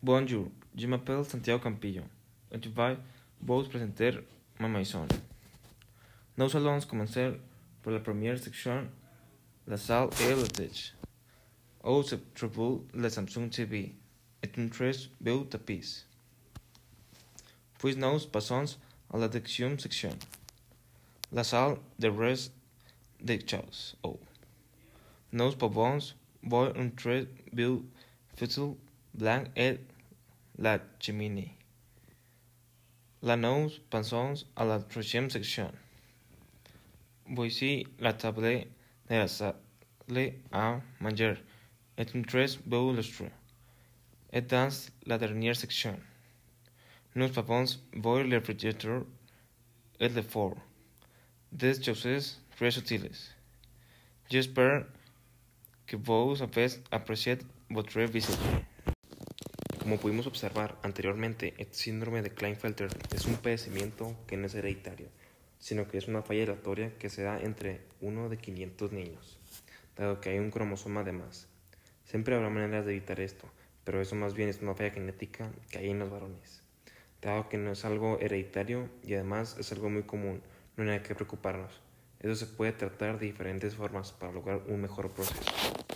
Bonjour, je m'appelle Santiago Campillo et je vais vous présenter ma maison. Nous allons commencer par la première section, la salle et le déj. Où se trouve la Samsung TV et un très beau tapis. Puis nous passons à la deuxième section, la salle de reste des choses. Oh. Nous pouvons voir un très beau fauteuil blanc et la cheminée. Là nous passons à la troisième section. Voici la table de la salle à manger et un très beau lustre. Et dans la dernière section, nous pouvons voir le réfrigérateur et le four. Des choses très utiles. J'espère que vous avez apreciado votre visita. Como pudimos observar anteriormente, el síndrome de Klinefelter es un padecimiento que no es hereditario, sino que es una falla aleatoria que se da entre uno de 500 niños, dado que hay un cromosoma de más. Siempre habrá maneras de evitar esto, pero eso más bien es una falla genética que hay en los varones. Dado que no es algo hereditario y además es algo muy común, no hay nada que preocuparnos. Eso se puede tratar de diferentes formas para lograr un mejor proceso.